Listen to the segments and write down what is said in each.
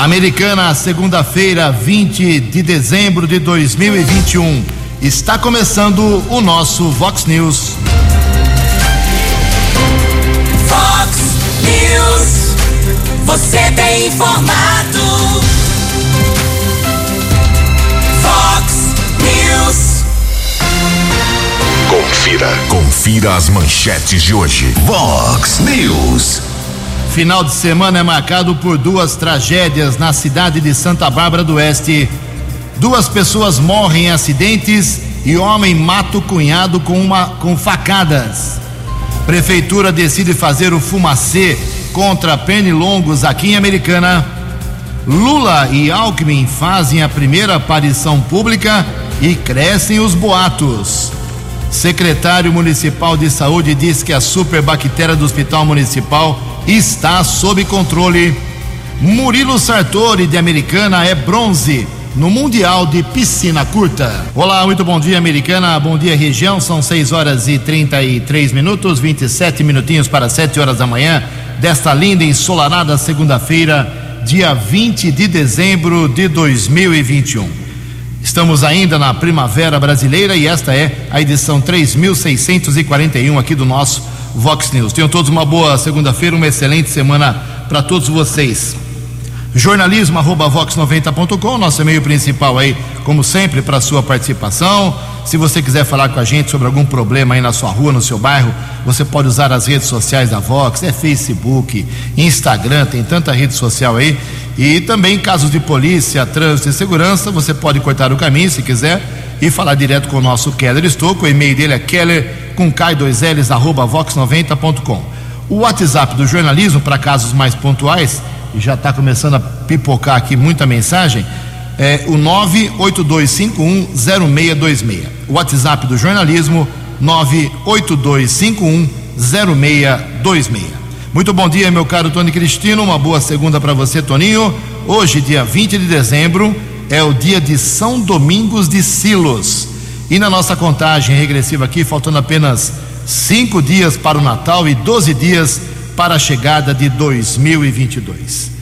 Americana, segunda-feira, 20 de dezembro de 2021. Está começando o nosso Vox News. Vox News. Você tem informado. Vox News. Confira. Confira as manchetes de hoje. Vox News. Final de semana é marcado por duas tragédias na cidade de Santa Bárbara do Oeste. Duas pessoas morrem em acidentes e homem mata o cunhado com, uma, com facadas. Prefeitura decide fazer o fumacê contra pernilongos aqui em Americana. Lula e Alckmin fazem a primeira aparição pública e crescem os boatos. Secretário Municipal de Saúde diz que a superbactéria do Hospital Municipal está sob controle. Murilo Sartori de Americana é bronze no Mundial de Piscina Curta. Olá, muito bom dia, Americana. Bom dia, região. São 6 horas e 33 minutos, 27 minutinhos para 7 horas da manhã desta linda ensolarada segunda-feira, dia 20 de dezembro de 2021. Estamos ainda na primavera brasileira e esta é a edição 3641 aqui do nosso Vox News. Tenham todos uma boa segunda-feira, uma excelente semana para todos vocês. Jornalismo arroba vox90.com, nosso e-mail principal aí, como sempre, para sua participação. Se você quiser falar com a gente sobre algum problema aí na sua rua, no seu bairro, você pode usar as redes sociais da Vox, é Facebook, Instagram, tem tanta rede social aí. E também casos de polícia, trânsito e segurança, você pode cortar o caminho se quiser e falar direto com o nosso Keller Estouco. O e-mail dele é keller com K2Ls arroba vox90.com. O WhatsApp do jornalismo para casos mais pontuais, e já está começando a pipocar aqui muita mensagem, é o 982510626. O WhatsApp do jornalismo 982510626. Muito bom dia, meu caro Tony Cristino. Uma boa segunda para você, Toninho. Hoje, dia 20 de dezembro, é o dia de São Domingos de Silos. E na nossa contagem regressiva aqui, faltando apenas cinco dias para o Natal e 12 dias para a chegada de 2022.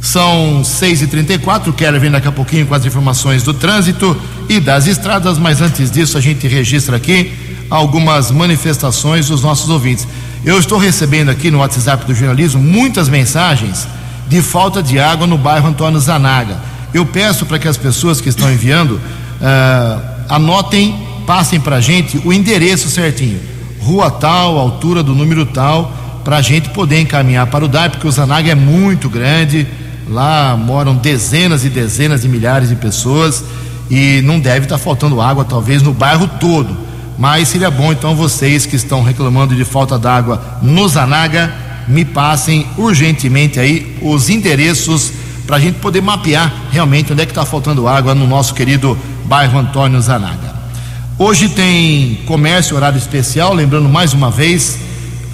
São 6h34, o Keller vem daqui a pouquinho com as informações do trânsito e das estradas, mas antes disso a gente registra aqui algumas manifestações dos nossos ouvintes. Eu estou recebendo aqui no WhatsApp do jornalismo muitas mensagens de falta de água no bairro Antônio Zanaga. Eu peço para que as pessoas que estão enviando uh, anotem, passem para a gente o endereço certinho. Rua tal, altura do número tal, para a gente poder encaminhar para o DAI, porque o Zanaga é muito grande, lá moram dezenas e dezenas de milhares de pessoas e não deve estar tá faltando água, talvez, no bairro todo mas seria bom então vocês que estão reclamando de falta d'água no Zanaga me passem urgentemente aí os endereços para a gente poder mapear realmente onde é que está faltando água no nosso querido bairro Antônio Zanaga. Hoje tem comércio horário especial, lembrando mais uma vez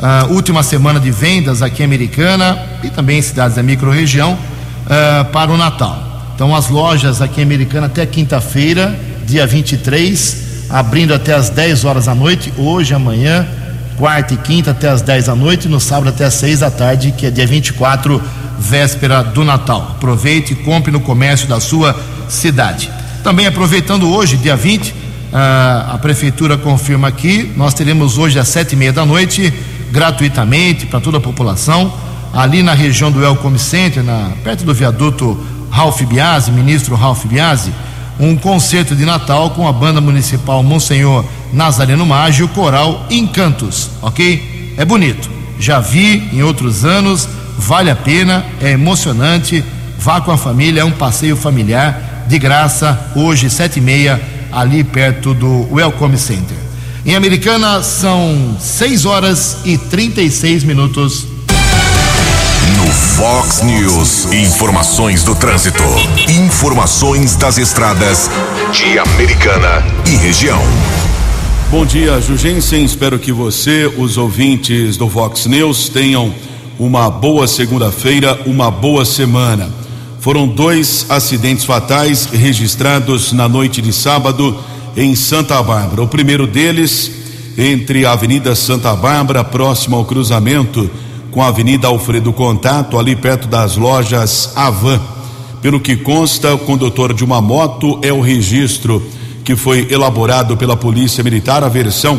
a última semana de vendas aqui em Americana e também em cidades da microrregião uh, para o Natal. Então as lojas aqui em Americana até quinta-feira, dia 23, abrindo até as 10 horas da noite, hoje, amanhã, quarta e quinta até as 10 da noite, no sábado até as 6 da tarde, que é dia 24, véspera do Natal. Aproveite e compre no comércio da sua cidade. Também aproveitando hoje, dia 20, a, a prefeitura confirma aqui, nós teremos hoje às sete e meia da noite, gratuitamente para toda a população, ali na região do Elcom Center, na, perto do viaduto Ralph Biasi, ministro Ralph Biasi, um concerto de Natal com a banda municipal Monsenhor Nazareno Mágio, coral Encantos, ok? É bonito. Já vi em outros anos, vale a pena, é emocionante. Vá com a família, é um passeio familiar de graça, hoje, sete e meia, ali perto do Welcome Center. Em Americana são 6 horas e 36 minutos. Fox News, informações do trânsito. Informações das estradas de Americana e região. Bom dia, Jugensen. Espero que você, os ouvintes do Fox News, tenham uma boa segunda-feira, uma boa semana. Foram dois acidentes fatais registrados na noite de sábado em Santa Bárbara. O primeiro deles entre a Avenida Santa Bárbara, próximo ao cruzamento com a Avenida Alfredo Contato, ali perto das lojas Avan. Pelo que consta, o condutor de uma moto é o registro que foi elaborado pela Polícia Militar, a versão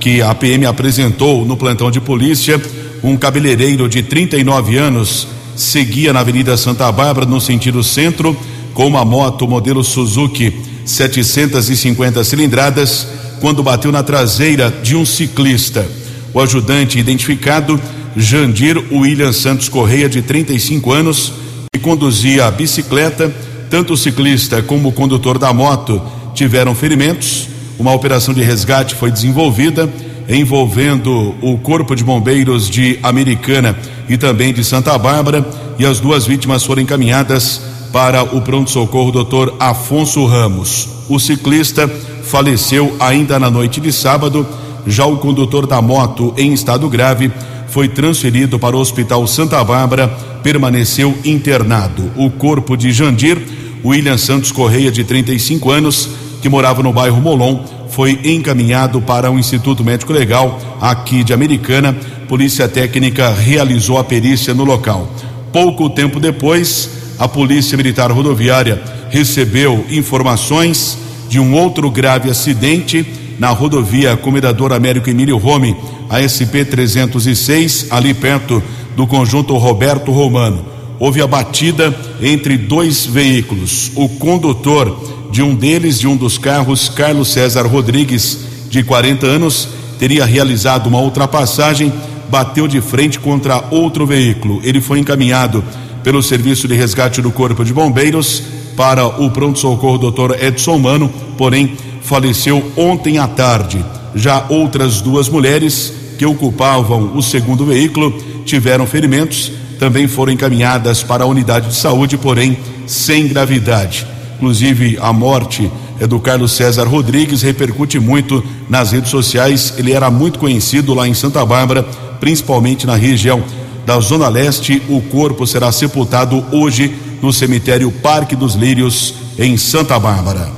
que a PM apresentou no plantão de polícia. Um cabeleireiro de 39 anos seguia na Avenida Santa Bárbara, no sentido centro, com uma moto modelo Suzuki 750 cilindradas, quando bateu na traseira de um ciclista. O ajudante identificado, Jandir William Santos Correia, de 35 anos, que conduzia a bicicleta, tanto o ciclista como o condutor da moto tiveram ferimentos. Uma operação de resgate foi desenvolvida, envolvendo o Corpo de Bombeiros de Americana e também de Santa Bárbara, e as duas vítimas foram encaminhadas para o pronto-socorro Dr. Afonso Ramos. O ciclista faleceu ainda na noite de sábado, já o condutor da moto em estado grave foi transferido para o Hospital Santa Bárbara, permaneceu internado. O corpo de Jandir, William Santos Correia, de 35 anos, que morava no bairro Molon, foi encaminhado para o Instituto Médico Legal aqui de Americana. Polícia Técnica realizou a perícia no local. Pouco tempo depois, a Polícia Militar Rodoviária recebeu informações de um outro grave acidente na rodovia Comendador Américo Emílio Rome, ASP 306, ali perto do conjunto Roberto Romano. Houve a batida entre dois veículos. O condutor de um deles, de um dos carros, Carlos César Rodrigues, de 40 anos, teria realizado uma ultrapassagem, bateu de frente contra outro veículo. Ele foi encaminhado pelo Serviço de Resgate do Corpo de Bombeiros para o pronto-socorro Dr. Edson Mano, porém faleceu ontem à tarde. Já outras duas mulheres que ocupavam o segundo veículo tiveram ferimentos, também foram encaminhadas para a unidade de saúde, porém sem gravidade. Inclusive, a morte é do Carlos César Rodrigues repercute muito nas redes sociais. Ele era muito conhecido lá em Santa Bárbara, principalmente na região da Zona Leste. O corpo será sepultado hoje no cemitério Parque dos Lírios, em Santa Bárbara.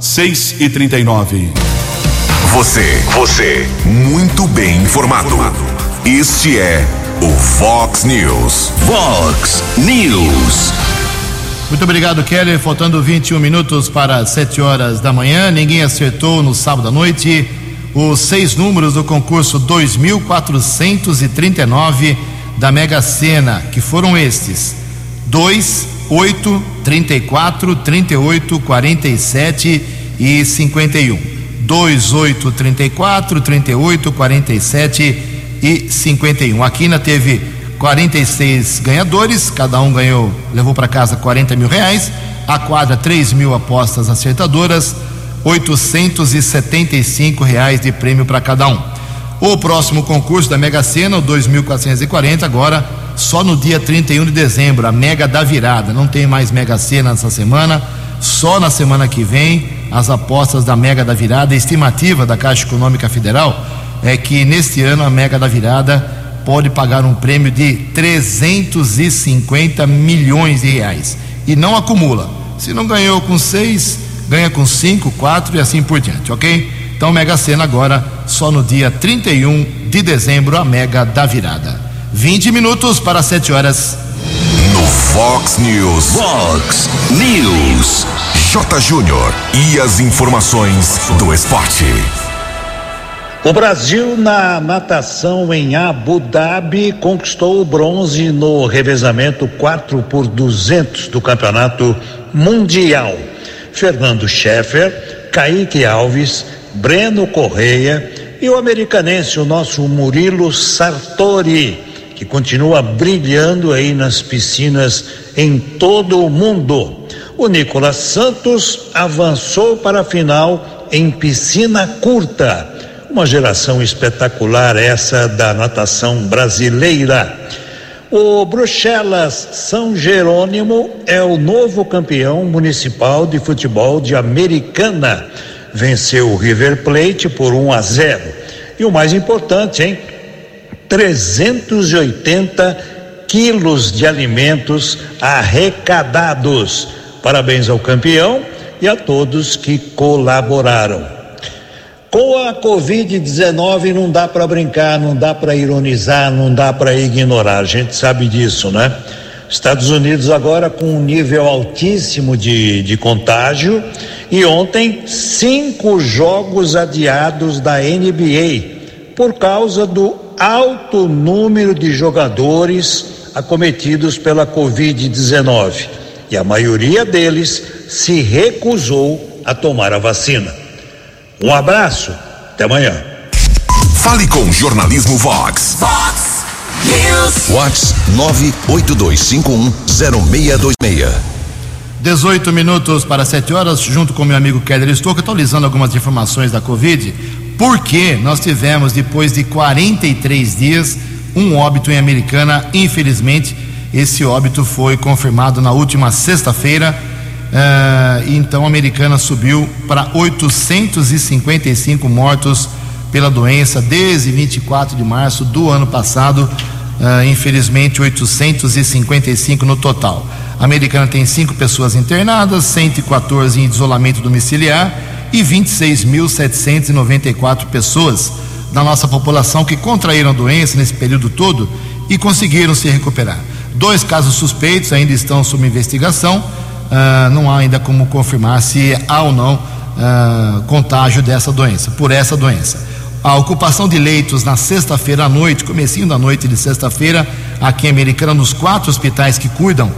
6 e 39 Você, você, muito bem informado. Este é o Fox News. Fox News. Muito obrigado, Kelly. Faltando 21 minutos para 7 horas da manhã. Ninguém acertou no sábado à noite os seis números do concurso 2439 da Mega Sena, que foram estes: 2, 8, 34, 38, 47 e 51. 2, 8, 34, 38, 47 e 51. A Quina teve 46 ganhadores, cada um ganhou, levou para casa 40 mil reais. A quadra, 3 mil apostas acertadoras, 875 reais de prêmio para cada um. O próximo concurso da Mega Sena, o 2440, agora só no dia 31 de dezembro, a Mega da Virada. Não tem mais Mega Sena nessa semana, só na semana que vem as apostas da Mega da Virada. A estimativa da Caixa Econômica Federal é que neste ano a Mega da Virada pode pagar um prêmio de 350 milhões de reais e não acumula. Se não ganhou com seis, ganha com cinco, quatro e assim por diante, ok? Então Mega Sena agora só no dia 31 de dezembro a Mega da Virada. 20 minutos para 7 horas. No Fox News. Fox News. J. Júnior. E as informações do esporte. O Brasil na natação em Abu Dhabi conquistou o bronze no revezamento 4 por 200 do Campeonato Mundial. Fernando Scheffer, Kaique Alves, Breno Correia e o americanense, o nosso Murilo Sartori, que continua brilhando aí nas piscinas em todo o mundo. O Nicolas Santos avançou para a final em piscina curta. Uma geração espetacular essa da natação brasileira. O Bruxelas São Jerônimo é o novo campeão municipal de futebol de Americana. Venceu o River Plate por 1 a 0. E o mais importante, hein? 380 quilos de alimentos arrecadados. Parabéns ao campeão e a todos que colaboraram. Com a Covid-19 não dá para brincar, não dá para ironizar, não dá para ignorar, a gente sabe disso, né? Estados Unidos agora com um nível altíssimo de, de contágio e ontem cinco jogos adiados da NBA por causa do alto número de jogadores acometidos pela Covid-19 e a maioria deles se recusou a tomar a vacina. Um abraço, até amanhã. Fale com Jornalismo Vox. Vox News. Vox 982510626. 18 minutos para 7 horas, junto com meu amigo Keller Estouco, atualizando algumas informações da Covid, porque nós tivemos, depois de 43 dias, um óbito em Americana. Infelizmente, esse óbito foi confirmado na última sexta-feira. Uh, então, a Americana subiu para 855 mortos pela doença desde 24 de março do ano passado. Uh, infelizmente, 855 no total. A americana tem cinco pessoas internadas, 114 em isolamento domiciliar e 26.794 pessoas da nossa população que contraíram a doença nesse período todo e conseguiram se recuperar. Dois casos suspeitos ainda estão sob investigação. Uh, não há ainda como confirmar se há ou não uh, contágio dessa doença, por essa doença. A ocupação de leitos na sexta-feira à noite, comecinho da noite de sexta-feira, aqui em Americana, nos quatro hospitais que cuidam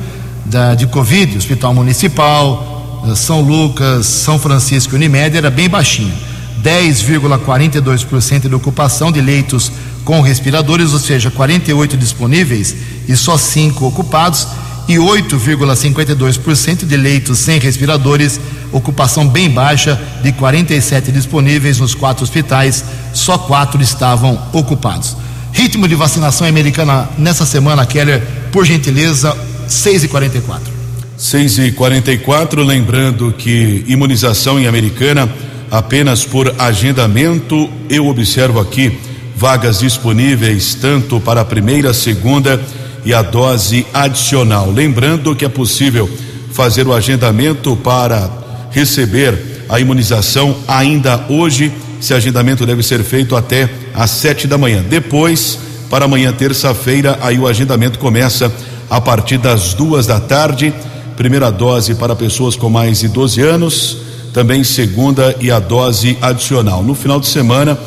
da, de Covid, Hospital Municipal, eh, São Lucas, São Francisco e Unimed, era bem baixinho. 10,42% de ocupação de leitos com respiradores, ou seja, 48 disponíveis e só 5 ocupados, e 8,52% de leitos sem respiradores, ocupação bem baixa de 47 disponíveis nos quatro hospitais, só quatro estavam ocupados. Ritmo de vacinação americana nessa semana, Keller, por gentileza, 6 e 44 6 e 44 lembrando que imunização em Americana apenas por agendamento. Eu observo aqui vagas disponíveis tanto para a primeira, segunda e a dose adicional. Lembrando que é possível fazer o agendamento para receber a imunização ainda hoje. Esse agendamento deve ser feito até às sete da manhã. Depois, para amanhã, terça-feira, aí o agendamento começa a partir das duas da tarde. Primeira dose para pessoas com mais de 12 anos, também segunda e a dose adicional. No final de semana,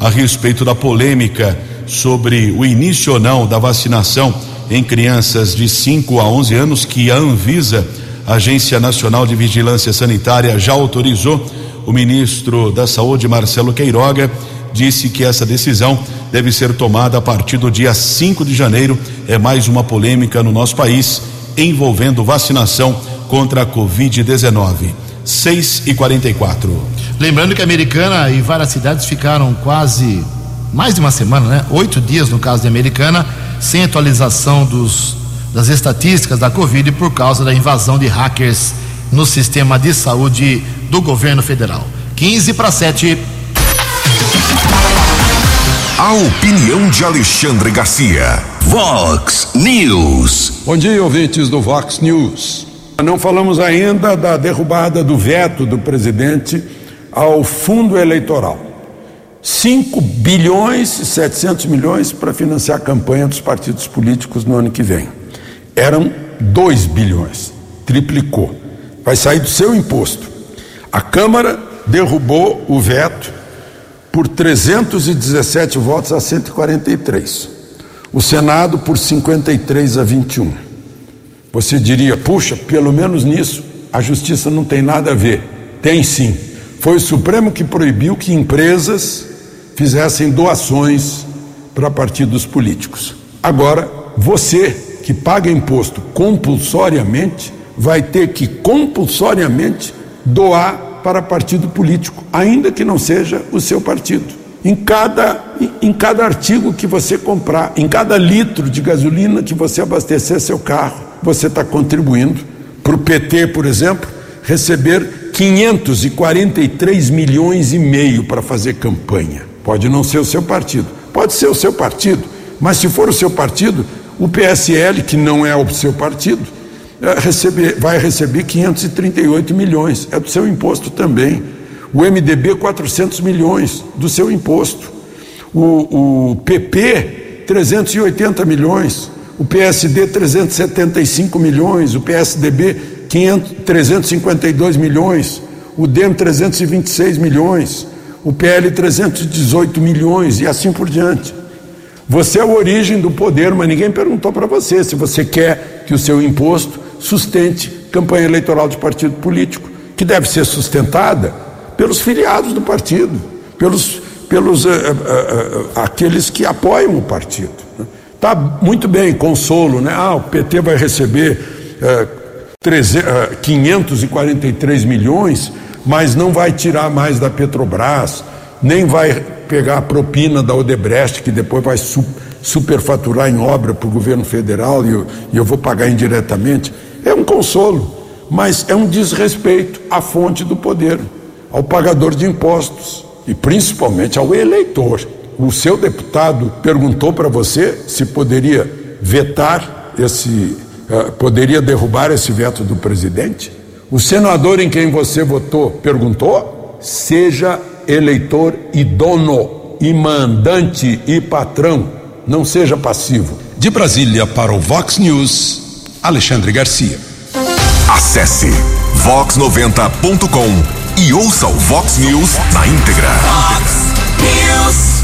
a respeito da polêmica sobre o início ou não da vacinação em crianças de 5 a 11 anos que a Anvisa, Agência Nacional de Vigilância Sanitária, já autorizou. O ministro da Saúde, Marcelo Queiroga, disse que essa decisão deve ser tomada a partir do dia 5 de janeiro. É mais uma polêmica no nosso país envolvendo vacinação contra a Covid-19. 6 e 44. Lembrando que a Americana e várias cidades ficaram quase mais de uma semana, né? Oito dias no caso de Americana, sem atualização dos, das estatísticas da Covid por causa da invasão de hackers no sistema de saúde do governo federal. 15 para 7. A opinião de Alexandre Garcia. Vox News. Bom dia, ouvintes do Vox News. Não falamos ainda da derrubada do veto do presidente ao fundo eleitoral. 5 bilhões e 700 milhões para financiar a campanha dos partidos políticos no ano que vem. Eram 2 bilhões, triplicou. Vai sair do seu imposto. A Câmara derrubou o veto por 317 votos a 143. O Senado por 53 a 21. Você diria, puxa, pelo menos nisso a justiça não tem nada a ver. Tem sim. Foi o Supremo que proibiu que empresas fizessem doações para partidos políticos. Agora, você que paga imposto compulsoriamente vai ter que compulsoriamente doar para partido político, ainda que não seja o seu partido. Em cada, em cada artigo que você comprar, em cada litro de gasolina que você abastecer seu carro, você está contribuindo para o PT, por exemplo, receber 543 milhões e meio para fazer campanha. Pode não ser o seu partido, pode ser o seu partido, mas se for o seu partido, o PSL, que não é o seu partido, receber, vai receber 538 milhões, é do seu imposto também. O MDB, 400 milhões do seu imposto. O, o PP, 380 milhões. O PSD 375 milhões, o PSDB 500, 352 milhões, o DEM 326 milhões, o PL 318 milhões e assim por diante. Você é a origem do poder, mas ninguém perguntou para você se você quer que o seu imposto sustente campanha eleitoral de partido político, que deve ser sustentada pelos filiados do partido, pelos, pelos uh, uh, uh, aqueles que apoiam o partido. Está muito bem, consolo, né? Ah, o PT vai receber 543 milhões, mas não vai tirar mais da Petrobras, nem vai pegar a propina da Odebrecht, que depois vai su superfaturar em obra para o governo federal e eu, e eu vou pagar indiretamente. É um consolo, mas é um desrespeito à fonte do poder, ao pagador de impostos e principalmente ao eleitor. O seu deputado perguntou para você se poderia vetar esse, uh, poderia derrubar esse veto do presidente? O senador em quem você votou perguntou? Seja eleitor e dono, e mandante e patrão, não seja passivo. De Brasília para o Vox News, Alexandre Garcia. Acesse vox90.com e ouça o Vox News na íntegra. Vox News.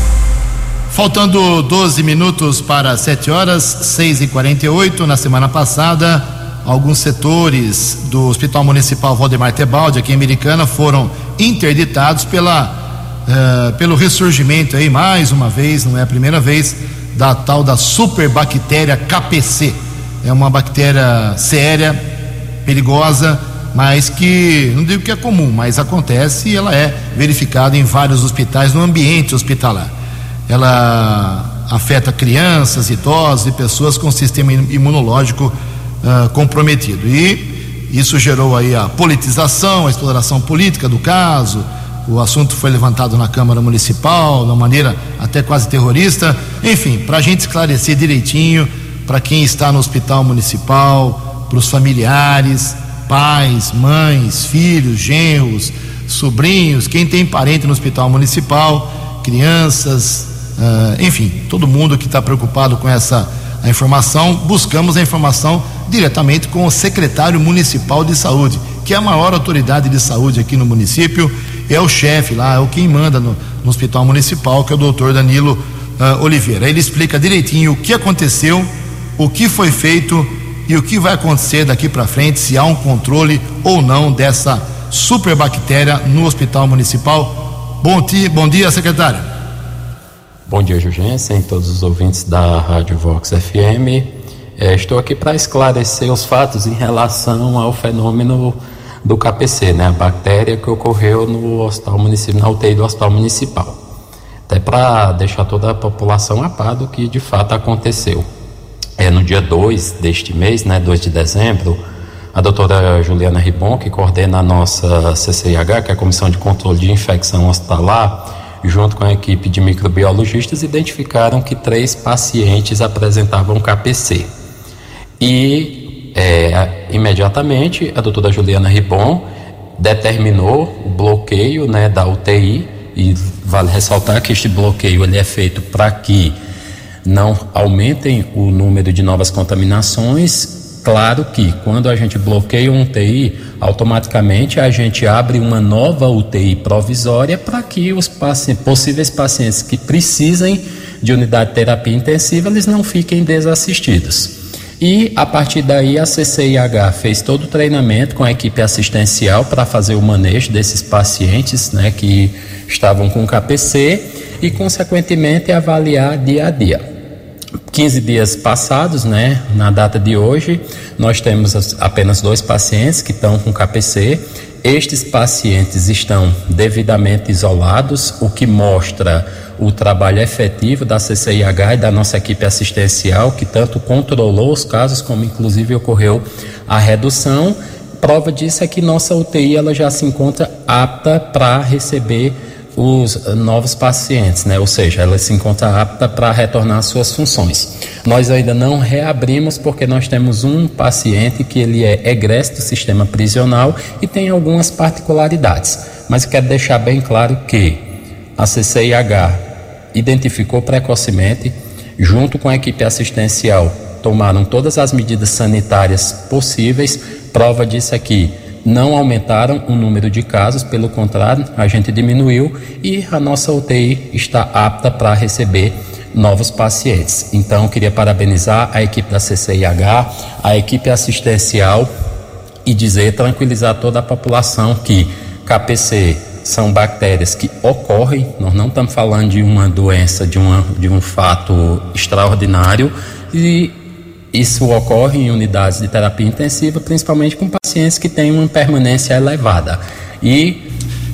Faltando 12 minutos para 7 horas, 6 e 48 na semana passada, alguns setores do Hospital Municipal Valdemar Tebaldi, aqui em Americana, foram interditados pela, uh, pelo ressurgimento aí, mais uma vez, não é a primeira vez, da tal da superbactéria KPC. É uma bactéria séria, perigosa, mas que, não digo que é comum, mas acontece e ela é verificada em vários hospitais, no ambiente hospitalar. Ela afeta crianças, idosos e pessoas com sistema imunológico uh, comprometido. E isso gerou aí a politização, a exploração política do caso. O assunto foi levantado na Câmara Municipal, de uma maneira até quase terrorista. Enfim, para a gente esclarecer direitinho, para quem está no hospital municipal, para os familiares, pais, mães, filhos, genros, sobrinhos, quem tem parente no hospital municipal, crianças, enfim, todo mundo que está preocupado com essa informação, buscamos a informação diretamente com o secretário municipal de saúde, que é a maior autoridade de saúde aqui no município, é o chefe lá, é o quem manda no, no hospital municipal, que é o doutor Danilo uh, Oliveira. Ele explica direitinho o que aconteceu, o que foi feito e o que vai acontecer daqui para frente, se há um controle ou não dessa superbactéria no hospital municipal. Bom dia, bom dia secretário. Bom dia, Jurgensen, todos os ouvintes da Rádio Vox FM. É, estou aqui para esclarecer os fatos em relação ao fenômeno do KPC, né, a bactéria que ocorreu no hospital municipal, na UTI do hospital municipal. Até para deixar toda a população a par do que de fato aconteceu. É, no dia 2 deste mês, né, 2 de dezembro, a doutora Juliana Ribon, que coordena a nossa CCIH, que é a Comissão de Controle de Infecção Hospitalar, junto com a equipe de microbiologistas, identificaram que três pacientes apresentavam KPC. E é, imediatamente a doutora Juliana Ribon determinou o bloqueio né, da UTI e vale ressaltar que este bloqueio ele é feito para que não aumentem o número de novas contaminações. Claro que quando a gente bloqueia um UTI, automaticamente a gente abre uma nova UTI provisória para que os pacientes, possíveis pacientes que precisem de unidade de terapia intensiva eles não fiquem desassistidos. E a partir daí a CCIH fez todo o treinamento com a equipe assistencial para fazer o manejo desses pacientes né, que estavam com KPC e, consequentemente, avaliar dia a dia. 15 dias passados, né, na data de hoje, nós temos apenas dois pacientes que estão com KPC. Estes pacientes estão devidamente isolados, o que mostra o trabalho efetivo da CCIH e da nossa equipe assistencial, que tanto controlou os casos, como inclusive ocorreu a redução. Prova disso é que nossa UTI ela já se encontra apta para receber os novos pacientes, né? ou seja, ela se encontra apta para retornar às suas funções. Nós ainda não reabrimos porque nós temos um paciente que ele é egresso do sistema prisional e tem algumas particularidades. Mas quero deixar bem claro que a CCIH identificou precocemente, junto com a equipe assistencial tomaram todas as medidas sanitárias possíveis. Prova disso aqui, não aumentaram o número de casos, pelo contrário, a gente diminuiu e a nossa UTI está apta para receber novos pacientes. Então, queria parabenizar a equipe da CCIH, a equipe assistencial e dizer, tranquilizar toda a população que KPC são bactérias que ocorrem, nós não estamos falando de uma doença, de, uma, de um fato extraordinário e isso ocorre em unidades de terapia intensiva, principalmente com pacientes que têm uma permanência elevada. E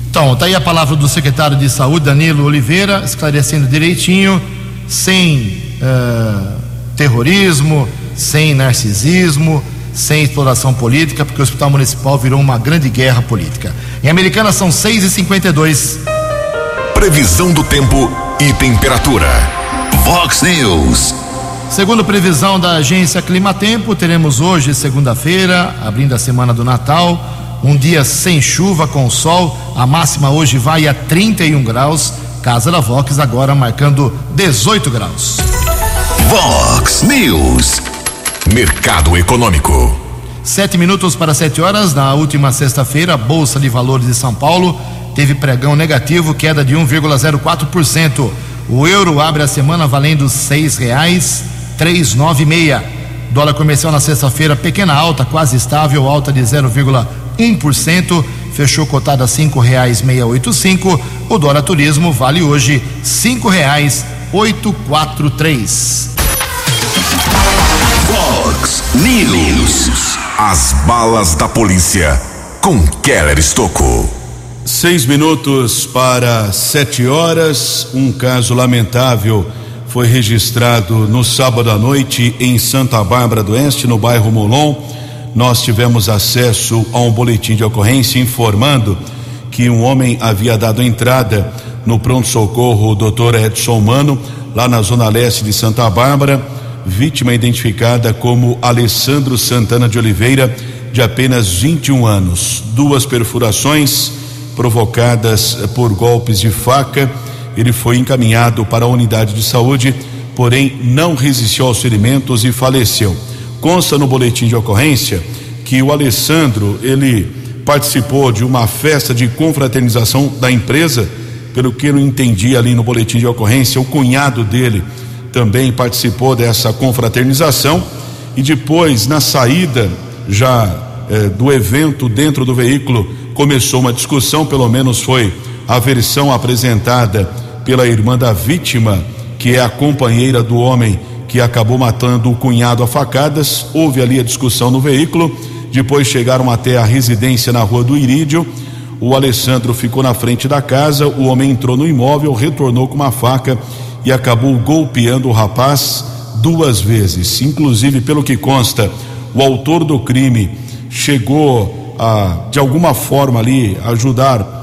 então, está aí a palavra do secretário de Saúde, Danilo Oliveira, esclarecendo direitinho, sem uh, terrorismo, sem narcisismo, sem exploração política, porque o Hospital Municipal virou uma grande guerra política. Em Americana são 6 e 52 Previsão do tempo e temperatura. Vox News. Segundo previsão da agência Climatempo, teremos hoje, segunda-feira, abrindo a semana do Natal, um dia sem chuva, com sol. A máxima hoje vai a 31 graus. Casa da Vox agora marcando 18 graus. Vox News. Mercado Econômico. Sete minutos para sete horas. Na última sexta-feira, a Bolsa de Valores de São Paulo teve pregão negativo, queda de 1,04%. O euro abre a semana valendo seis reais três nove meia. Dólar comercial na sexta-feira, pequena alta, quase estável, alta de 0,1%, fechou cotada a cinco reais meia oito cinco. O dólar turismo vale hoje cinco reais oito quatro três. Fox News. As balas da polícia com Keller Estocou. Seis minutos para sete horas. Um caso lamentável foi registrado no sábado à noite em Santa Bárbara do Oeste, no bairro Molon. Nós tivemos acesso a um boletim de ocorrência informando que um homem havia dado entrada no pronto-socorro Dr. Edson Mano, lá na zona leste de Santa Bárbara vítima identificada como Alessandro Santana de Oliveira, de apenas 21 anos. Duas perfurações provocadas por golpes de faca. Ele foi encaminhado para a unidade de saúde, porém não resistiu aos ferimentos e faleceu. Consta no boletim de ocorrência que o Alessandro, ele participou de uma festa de confraternização da empresa, pelo que eu entendi ali no boletim de ocorrência, o cunhado dele também participou dessa confraternização e depois, na saída já eh, do evento dentro do veículo, começou uma discussão, pelo menos foi a versão apresentada pela irmã da vítima, que é a companheira do homem que acabou matando o cunhado a facadas. Houve ali a discussão no veículo. Depois chegaram até a residência na rua do Irídio. O Alessandro ficou na frente da casa. O homem entrou no imóvel, retornou com uma faca e acabou golpeando o rapaz duas vezes. Inclusive, pelo que consta, o autor do crime chegou a, de alguma forma ali, ajudar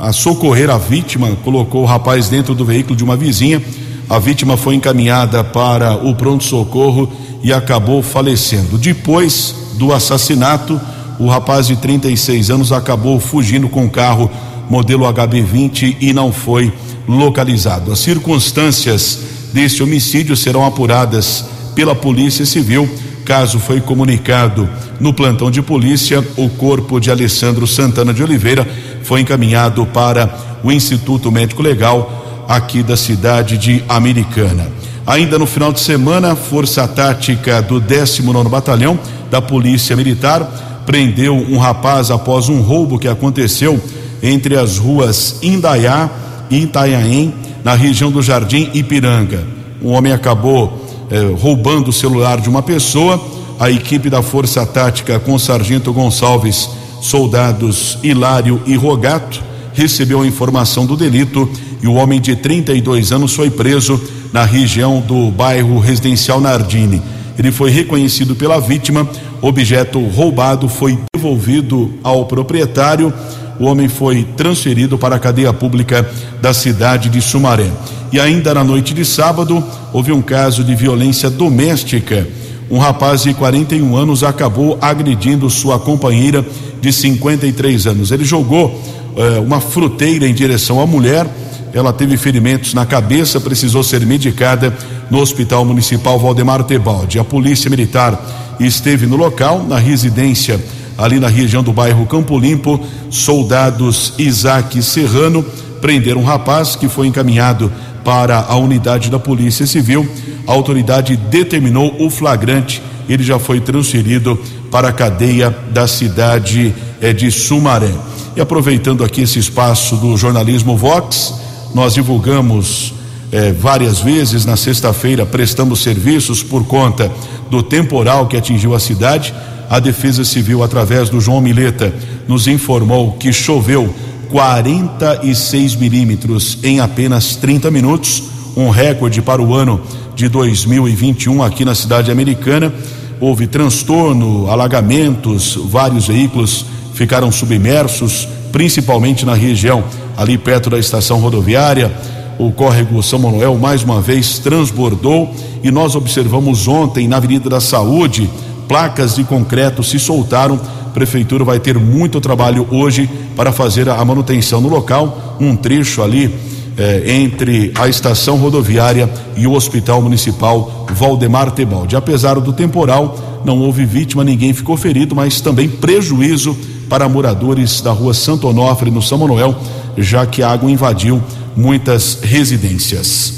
a socorrer a vítima, colocou o rapaz dentro do veículo de uma vizinha. A vítima foi encaminhada para o pronto-socorro e acabou falecendo. Depois do assassinato, o rapaz de 36 anos acabou fugindo com o carro modelo HB20 e não foi localizado. As circunstâncias deste homicídio serão apuradas pela Polícia Civil. Caso foi comunicado no plantão de polícia, o corpo de Alessandro Santana de Oliveira foi encaminhado para o Instituto Médico Legal aqui da cidade de Americana. Ainda no final de semana, Força Tática do 19 Batalhão da Polícia Militar prendeu um rapaz após um roubo que aconteceu entre as ruas Indaiá e Itanhaém, na região do Jardim Ipiranga. Um homem acabou eh, roubando o celular de uma pessoa. A equipe da Força Tática com o Sargento Gonçalves, soldados Hilário e Rogato, recebeu a informação do delito e o homem de 32 anos foi preso na região do bairro residencial Nardini. Ele foi reconhecido pela vítima, objeto roubado foi devolvido ao proprietário o homem foi transferido para a cadeia pública da cidade de Sumaré. E ainda na noite de sábado, houve um caso de violência doméstica. Um rapaz de 41 anos acabou agredindo sua companheira de 53 anos. Ele jogou eh, uma fruteira em direção à mulher, ela teve ferimentos na cabeça, precisou ser medicada no Hospital Municipal Valdemar Tebaldi. A Polícia Militar esteve no local, na residência ali na região do bairro Campo Limpo. Soldados Isaac Serrano prenderam um rapaz que foi encaminhado para a unidade da Polícia Civil. A autoridade determinou o flagrante. Ele já foi transferido para a cadeia da cidade eh, de Sumaré. E aproveitando aqui esse espaço do jornalismo Vox, nós divulgamos eh, várias vezes na sexta-feira, prestamos serviços por conta do temporal que atingiu a cidade. A Defesa Civil, através do João Mileta, nos informou que choveu 46 milímetros em apenas 30 minutos, um recorde para o ano de 2021 aqui na cidade americana. Houve transtorno, alagamentos, vários veículos ficaram submersos, principalmente na região ali perto da estação rodoviária. O córrego São Manuel mais uma vez transbordou e nós observamos ontem na Avenida da Saúde placas de concreto se soltaram. Prefeitura vai ter muito trabalho hoje para fazer a manutenção no local. Um trecho ali eh, entre a estação rodoviária e o Hospital Municipal Valdemar Tebaldi. Apesar do temporal, não houve vítima, ninguém ficou ferido, mas também prejuízo para moradores da rua Santo Onofre, no São Manuel, já que a água invadiu muitas residências.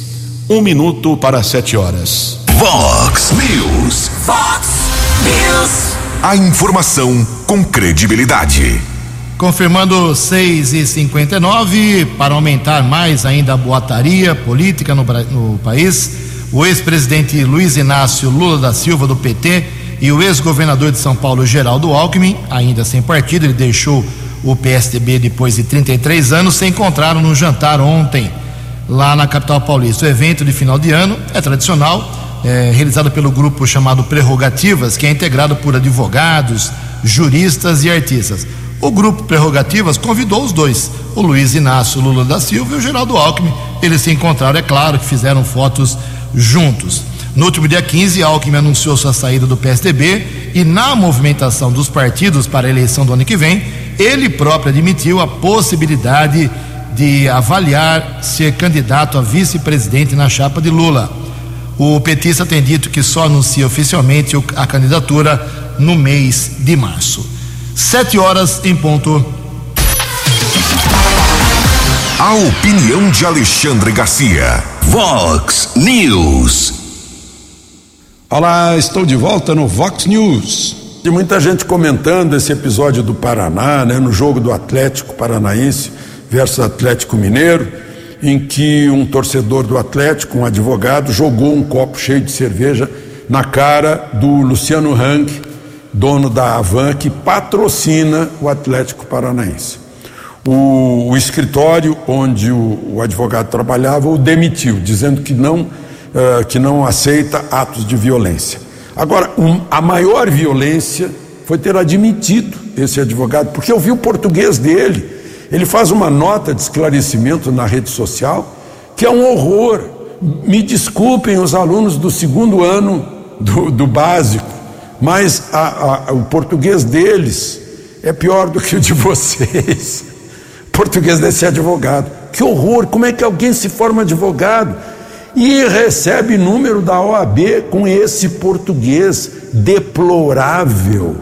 Um minuto para sete horas. Vox News. Fox News. A informação com credibilidade. Confirmando 6 e 59 para aumentar mais ainda a boataria política no, no país, o ex-presidente Luiz Inácio Lula da Silva, do PT, e o ex-governador de São Paulo, Geraldo Alckmin, ainda sem partido, ele deixou o PSDB depois de 33 anos, se encontraram num jantar ontem, lá na capital paulista. O evento de final de ano é tradicional, é realizado pelo grupo chamado Prerrogativas, que é integrado por advogados, juristas e artistas. O grupo Prerrogativas convidou os dois, o Luiz Inácio Lula da Silva e o Geraldo Alckmin. Eles se encontraram, é claro que fizeram fotos juntos. No último dia 15, Alckmin anunciou sua saída do PSDB e, na movimentação dos partidos para a eleição do ano que vem, ele próprio admitiu a possibilidade de avaliar ser candidato a vice-presidente na chapa de Lula. O petista tem dito que só anuncia oficialmente a candidatura no mês de março. Sete horas em ponto. A opinião de Alexandre Garcia. Vox News. Olá, estou de volta no Vox News. E muita gente comentando esse episódio do Paraná, né, no jogo do Atlético Paranaense versus Atlético Mineiro, em que um torcedor do Atlético, um advogado, jogou um copo cheio de cerveja na cara do Luciano Hang, dono da Avan, que patrocina o Atlético Paranaense. O, o escritório onde o, o advogado trabalhava o demitiu, dizendo que não, eh, que não aceita atos de violência. Agora, um- a maior violência foi ter admitido esse advogado, porque eu vi o português dele. Ele faz uma nota de esclarecimento na rede social que é um horror. Me desculpem os alunos do segundo ano do, do básico, mas a- a- o português deles é pior do que o de vocês. Português desse advogado. Que horror! Como é que alguém se forma advogado e recebe número da OAB com esse português deplorável,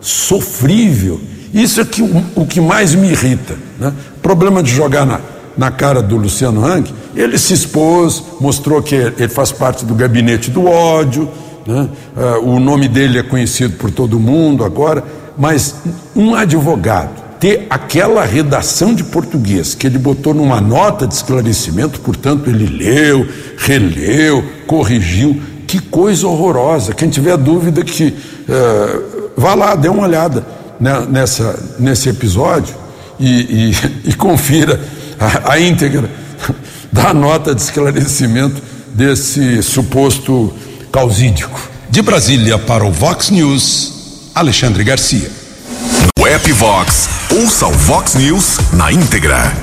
sofrível? Isso é que, o, o que mais me irrita. Né? Problema de jogar na, na cara do Luciano Hang, ele se expôs, mostrou que ele faz parte do gabinete do ódio, né? Ah, o nome dele é conhecido por todo mundo agora, mas um advogado ter aquela redação de português que ele botou numa nota de esclarecimento, portanto ele leu, releu, corrigiu, que coisa horrorosa. Quem tiver dúvida que eh, vá lá, dê uma olhada né, nessa, nesse episódio e, e- e confira a, a íntegra da nota de esclarecimento desse suposto causídico. De Brasília para o Vox News, Alexandre Garcia. O app Vox, ouça o Vox News na íntegra.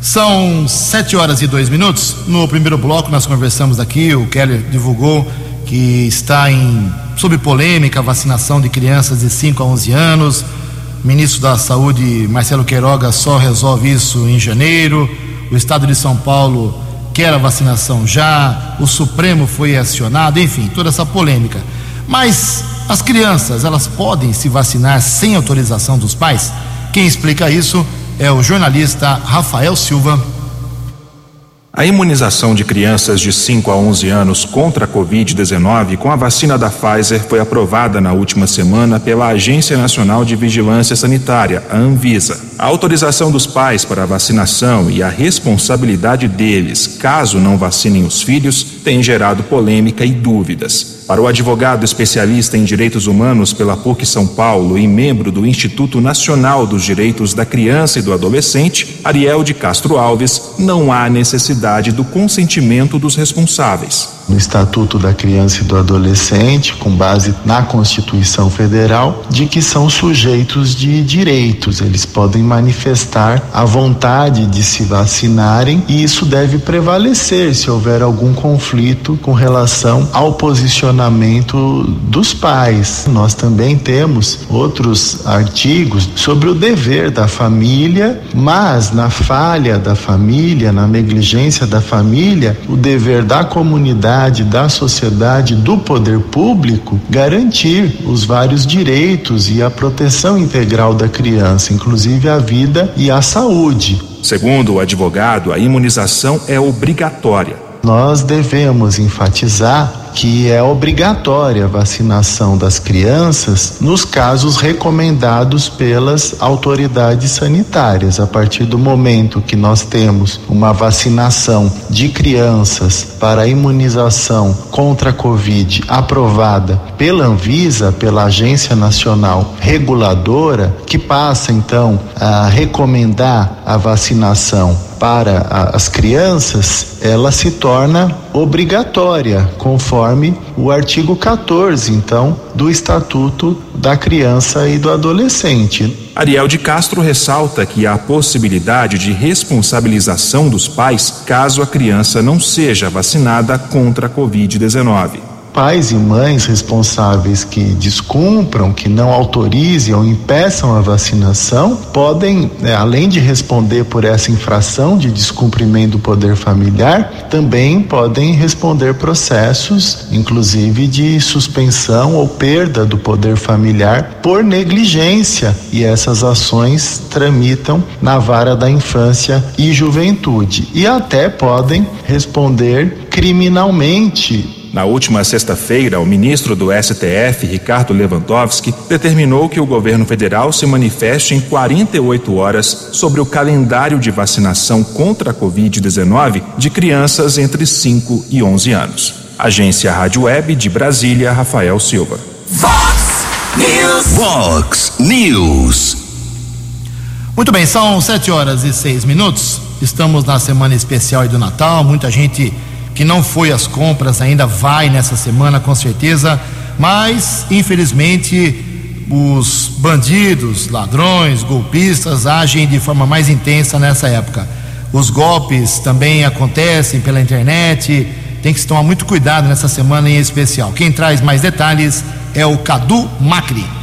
São sete horas e dois minutos. No primeiro bloco nós conversamos aqui, o Keller divulgou que está em sob polêmica a vacinação de crianças de 5 a 11 anos. O ministro da Saúde, Marcelo Queiroga, só resolve isso em janeiro. o estado de São Paulo quer a vacinação já, o Supremo foi acionado, enfim, toda essa polêmica. Mas as crianças, elas podem se vacinar sem autorização dos pais? Quem explica isso é o jornalista Rafael Silva. A imunização de crianças de 5 a 11 anos contra a Covid-19 com a vacina da Pfizer foi aprovada na última semana pela Agência Nacional de Vigilância Sanitária, a Anvisa. A autorização dos pais para a vacinação e a responsabilidade deles, caso não vacinem os filhos, tem gerado polêmica e dúvidas. Para o advogado especialista em direitos humanos pela PUC São Paulo e membro do Instituto Nacional dos Direitos da Criança e do Adolescente, Ariel de Castro Alves, não há necessidade do consentimento dos responsáveis no Estatuto da Criança e do Adolescente, com base na Constituição Federal, de que são sujeitos de direitos. Eles podem manifestar a vontade de se vacinarem e isso deve prevalecer se houver algum conflito com relação ao posicionamento dos pais. Nós também temos outros artigos sobre o dever da família, mas na falha da família, na negligência da família, o dever da comunidade da sociedade, do poder público, garantir os vários direitos e a proteção integral da criança, inclusive a vida e a saúde. Segundo o advogado, a imunização é obrigatória. Nós devemos enfatizar que é obrigatória a vacinação das crianças nos casos recomendados pelas autoridades sanitárias. A partir do momento que nós temos uma vacinação de crianças para imunização contra a Covid aprovada pela Anvisa, pela Agência Nacional Reguladora, que passa então a recomendar a vacinação para as crianças, ela se torna obrigatória, conforme o artigo 14, então, do Estatuto da Criança e do Adolescente. Ariel de Castro ressalta que há possibilidade de responsabilização dos pais caso a criança não seja vacinada contra a Covid-19 pais e mães responsáveis que descumpram, que não autorizem ou impeçam a vacinação, podem, né, além de responder por essa infração de descumprimento do poder familiar, também podem responder processos, inclusive de suspensão ou perda do poder familiar por negligência. E essas ações tramitam na vara da infância e juventude. E até podem responder criminalmente na última sexta-feira, o ministro do STF, Ricardo Lewandowski, determinou que o governo federal se manifeste em 48 horas sobre o calendário de vacinação contra a Covid-19 de crianças entre 5 e 11 anos. Agência Rádio Web de Brasília, Rafael Silva. Fox News. Fox News. Muito bem, são 7 horas e 6 minutos. Estamos na semana especial do Natal. Muita gente que não foi às compras ainda vai nessa semana com certeza, mas infelizmente os bandidos, ladrões, golpistas agem de forma mais intensa nessa época. Os golpes também acontecem pela internet, tem que se tomar muito cuidado nessa semana em especial. Quem traz mais detalhes é o Cadu Macri.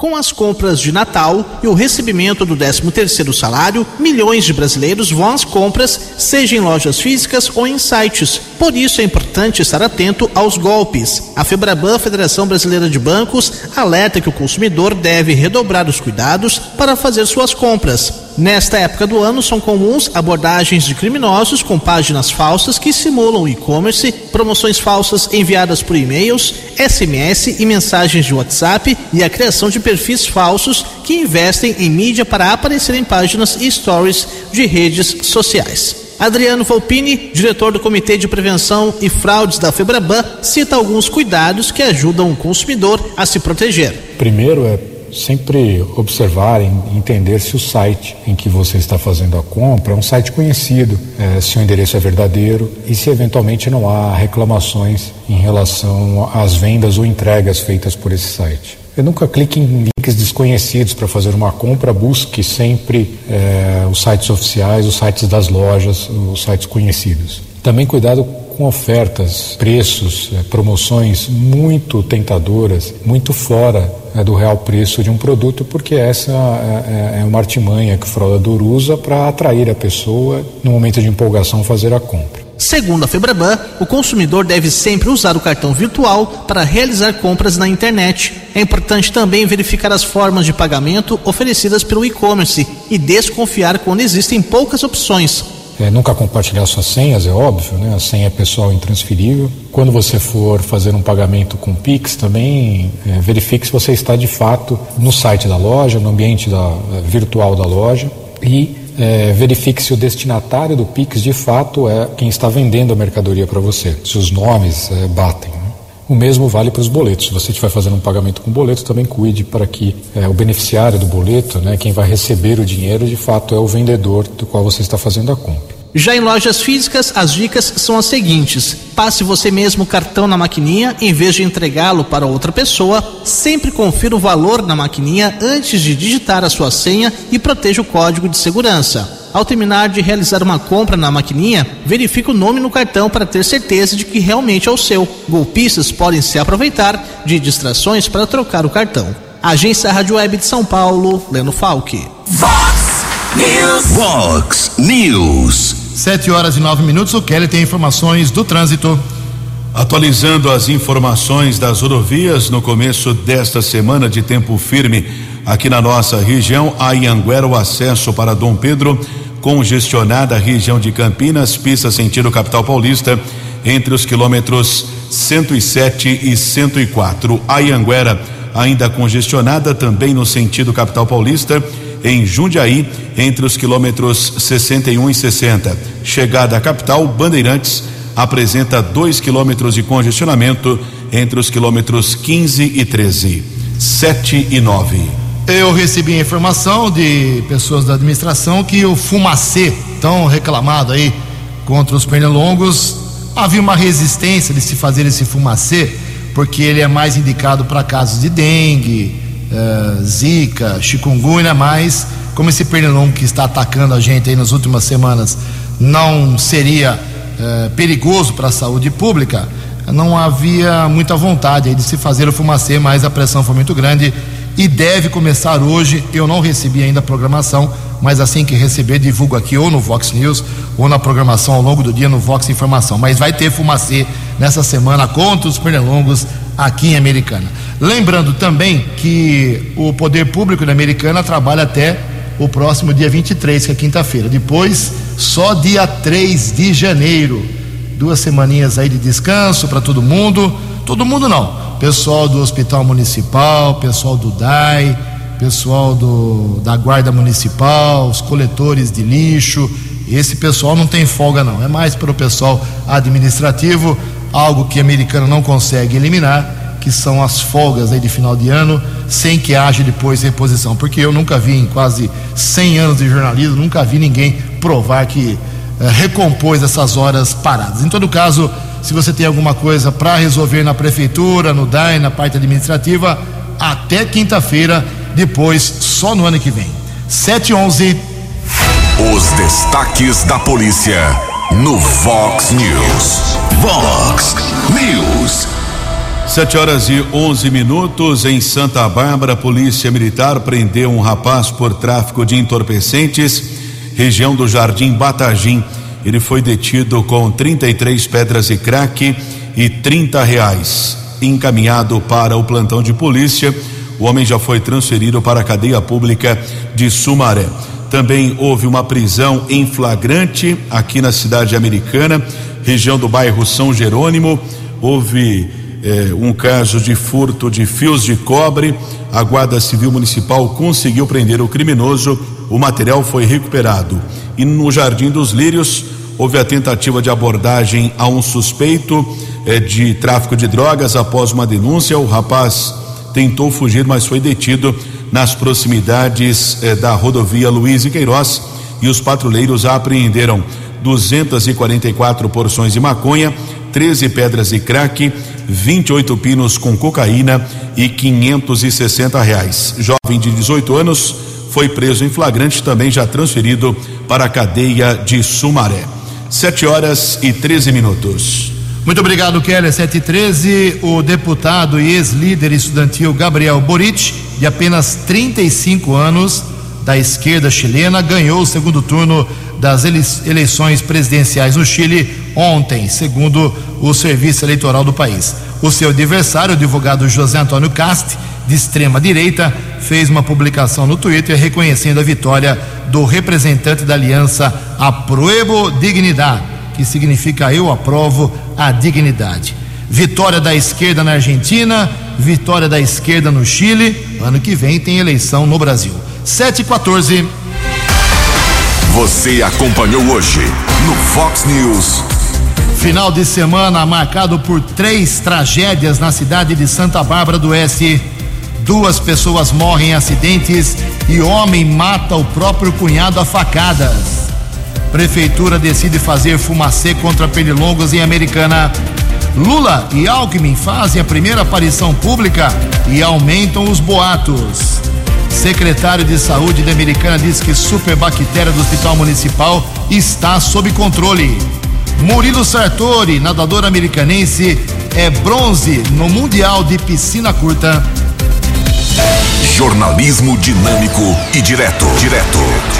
Com as compras de Natal e o recebimento do 13º salário, milhões de brasileiros vão às compras, seja em lojas físicas ou em sites. Por isso é importante estar atento aos golpes. A Febraban, Federação Brasileira de Bancos, alerta que o consumidor deve redobrar os cuidados para fazer suas compras. Nesta época do ano, são comuns abordagens de criminosos com páginas falsas que simulam e-commerce, promoções falsas enviadas por e-mails, SMS e mensagens de WhatsApp e a criação de perfis falsos que investem em mídia para aparecer em páginas e stories de redes sociais. Adriano Volpini, diretor do Comitê de Prevenção e Fraudes da Febraban, cita alguns cuidados que ajudam o consumidor a se proteger. Primeiro é sempre observar e entender se o site em que você está fazendo a compra é um site conhecido, é, se o endereço é verdadeiro e se eventualmente não há reclamações em relação às vendas ou entregas feitas por esse site. Eu nunca clique em links desconhecidos para fazer uma compra, busque sempre é, os sites oficiais, os sites das lojas, os sites conhecidos. Também cuidado com ofertas, preços, é, promoções muito tentadoras, muito fora é, do real preço de um produto, porque essa é uma artimanha que o fraudador usa para atrair a pessoa no momento de empolgação fazer a compra. Segundo a Febraban, o consumidor deve sempre usar o cartão virtual para realizar compras na internet. É importante também verificar as formas de pagamento oferecidas pelo e-commerce e desconfiar quando existem poucas opções. É, nunca compartilhar suas senhas, é óbvio, né? A senha é pessoal intransferível. Quando você for fazer um pagamento com Pix, também é, verifique se você está de fato no site da loja, no ambiente da, virtual da loja e é, verifique se o destinatário do Pix de fato é quem está vendendo a mercadoria para você, se os nomes é, batem. Né? O mesmo vale para os boletos. Se você estiver fazendo um pagamento com boleto, também cuide para que é, o beneficiário do boleto, né, quem vai receber o dinheiro, de fato é o vendedor do qual você está fazendo a compra. Já em lojas físicas, as dicas são as seguintes: passe você mesmo o cartão na maquininha em vez de entregá-lo para outra pessoa. Sempre confira o valor na maquininha antes de digitar a sua senha e proteja o código de segurança. Ao terminar de realizar uma compra na maquininha, verifique o nome no cartão para ter certeza de que realmente é o seu. Golpistas podem se aproveitar de distrações para trocar o cartão. Agência Rádio Web de São Paulo, Leno Falque. Fox News. Fox News. Sete horas e nove minutos. O Kelly tem informações do trânsito. Atualizando as informações das rodovias no começo desta semana de tempo firme aqui na nossa região, a Ianguera, o acesso para Dom Pedro, congestionada a região de Campinas, pista sentido capital paulista, entre os quilômetros 107 e 104. A Ianguera ainda congestionada também no sentido capital paulista em Jundiaí, entre os quilômetros 61 e 60. Chegada à capital, Bandeirantes apresenta 2 quilômetros de congestionamento entre os quilômetros 15 e 13. 7 e 9. Eu recebi informação de pessoas da administração que o fumacê, tão reclamado aí contra os pernilongos, havia uma resistência de se fazer esse fumacê, porque ele é mais indicado para casos de dengue, uh, zika, chikungunya, mas como esse pernilongo que está atacando a gente aí nas últimas semanas não seria uh, perigoso para a saúde pública, não havia muita vontade de se fazer o fumacê, mas a pressão foi muito grande e deve começar hoje. Eu não recebi ainda a programação, mas assim que receber, divulgo aqui ou no Vox News ou na programação ao longo do dia no Vox Informação. Mas vai ter fumacê nessa semana contra os pernilongos aqui em Americana. Lembrando também que o poder público da Americana trabalha até o próximo dia 23, que é quinta-feira. Depois, só dia 3 de janeiro. Duas semaninhas aí de descanso para todo mundo. Todo mundo não. Pessoal do Hospital Municipal, pessoal do DAI, pessoal do, da Guarda Municipal, os coletores de lixo. Esse pessoal não tem folga, não. É mais para o pessoal administrativo, algo que a americana não consegue eliminar que são as folgas aí de final de ano, sem que haja depois reposição. Porque eu nunca vi, em quase 100 anos de jornalismo, nunca vi ninguém provar que eh, recompôs essas horas paradas. Em todo caso, se você tem alguma coisa para resolver na prefeitura, no DAI, na parte administrativa, até quinta-feira, depois só no ano que vem. 711. Os destaques da polícia no Vox News. Vox News. Sete horas e onze minutos em Santa Bárbara, Polícia Militar prendeu um rapaz por tráfico de entorpecentes, região do Jardim Batagim. Ele foi detido com 33 pedras e crack e 30 reais. Encaminhado para o plantão de polícia, o homem já foi transferido para a cadeia pública de Sumaré. Também houve uma prisão em flagrante aqui na cidade americana, região do bairro São Jerônimo. Houve eh, um caso de furto de fios de cobre. A Guarda Civil Municipal conseguiu prender o criminoso. O material foi recuperado. E no Jardim dos Lírios houve a tentativa de abordagem a um suspeito eh, de tráfico de drogas após uma denúncia. O rapaz tentou fugir, mas foi detido nas proximidades eh, da rodovia Luiz e Queiroz e os patrulheiros apreenderam 244 porções de maconha, 13 pedras de crack, 28 pinos com cocaína e 560 reais. Jovem de 18 anos foi preso em flagrante, também já transferido para a cadeia de Sumaré. 7 horas e 13 minutos. Muito obrigado, Keller. 713. O deputado e ex-líder estudantil Gabriel Boric, de apenas 35 anos, da esquerda chilena, ganhou o segundo turno das eleições presidenciais no Chile ontem, segundo o Serviço Eleitoral do país. O seu adversário, o advogado José Antônio Cast, de extrema direita, fez uma publicação no Twitter reconhecendo a vitória do representante da aliança Apruebo Dignidade, que significa eu aprovo a dignidade. Vitória da esquerda na Argentina, vitória da esquerda no Chile. Ano que vem tem eleição no Brasil. 7 e 14. Você acompanhou hoje no Fox News. Final de semana marcado por três tragédias na cidade de Santa Bárbara do Oeste. Duas pessoas morrem em acidentes e homem mata o próprio cunhado a facadas. Prefeitura decide fazer fumacê contra pernilongos em Americana. Lula e Alckmin fazem a primeira aparição pública e aumentam os boatos. Secretário de Saúde da Americana diz que superbactéria do Hospital Municipal está sob controle. Murilo Sartori, nadador americanense, é bronze no Mundial de Piscina Curta. Jornalismo dinâmico e direto. Direto.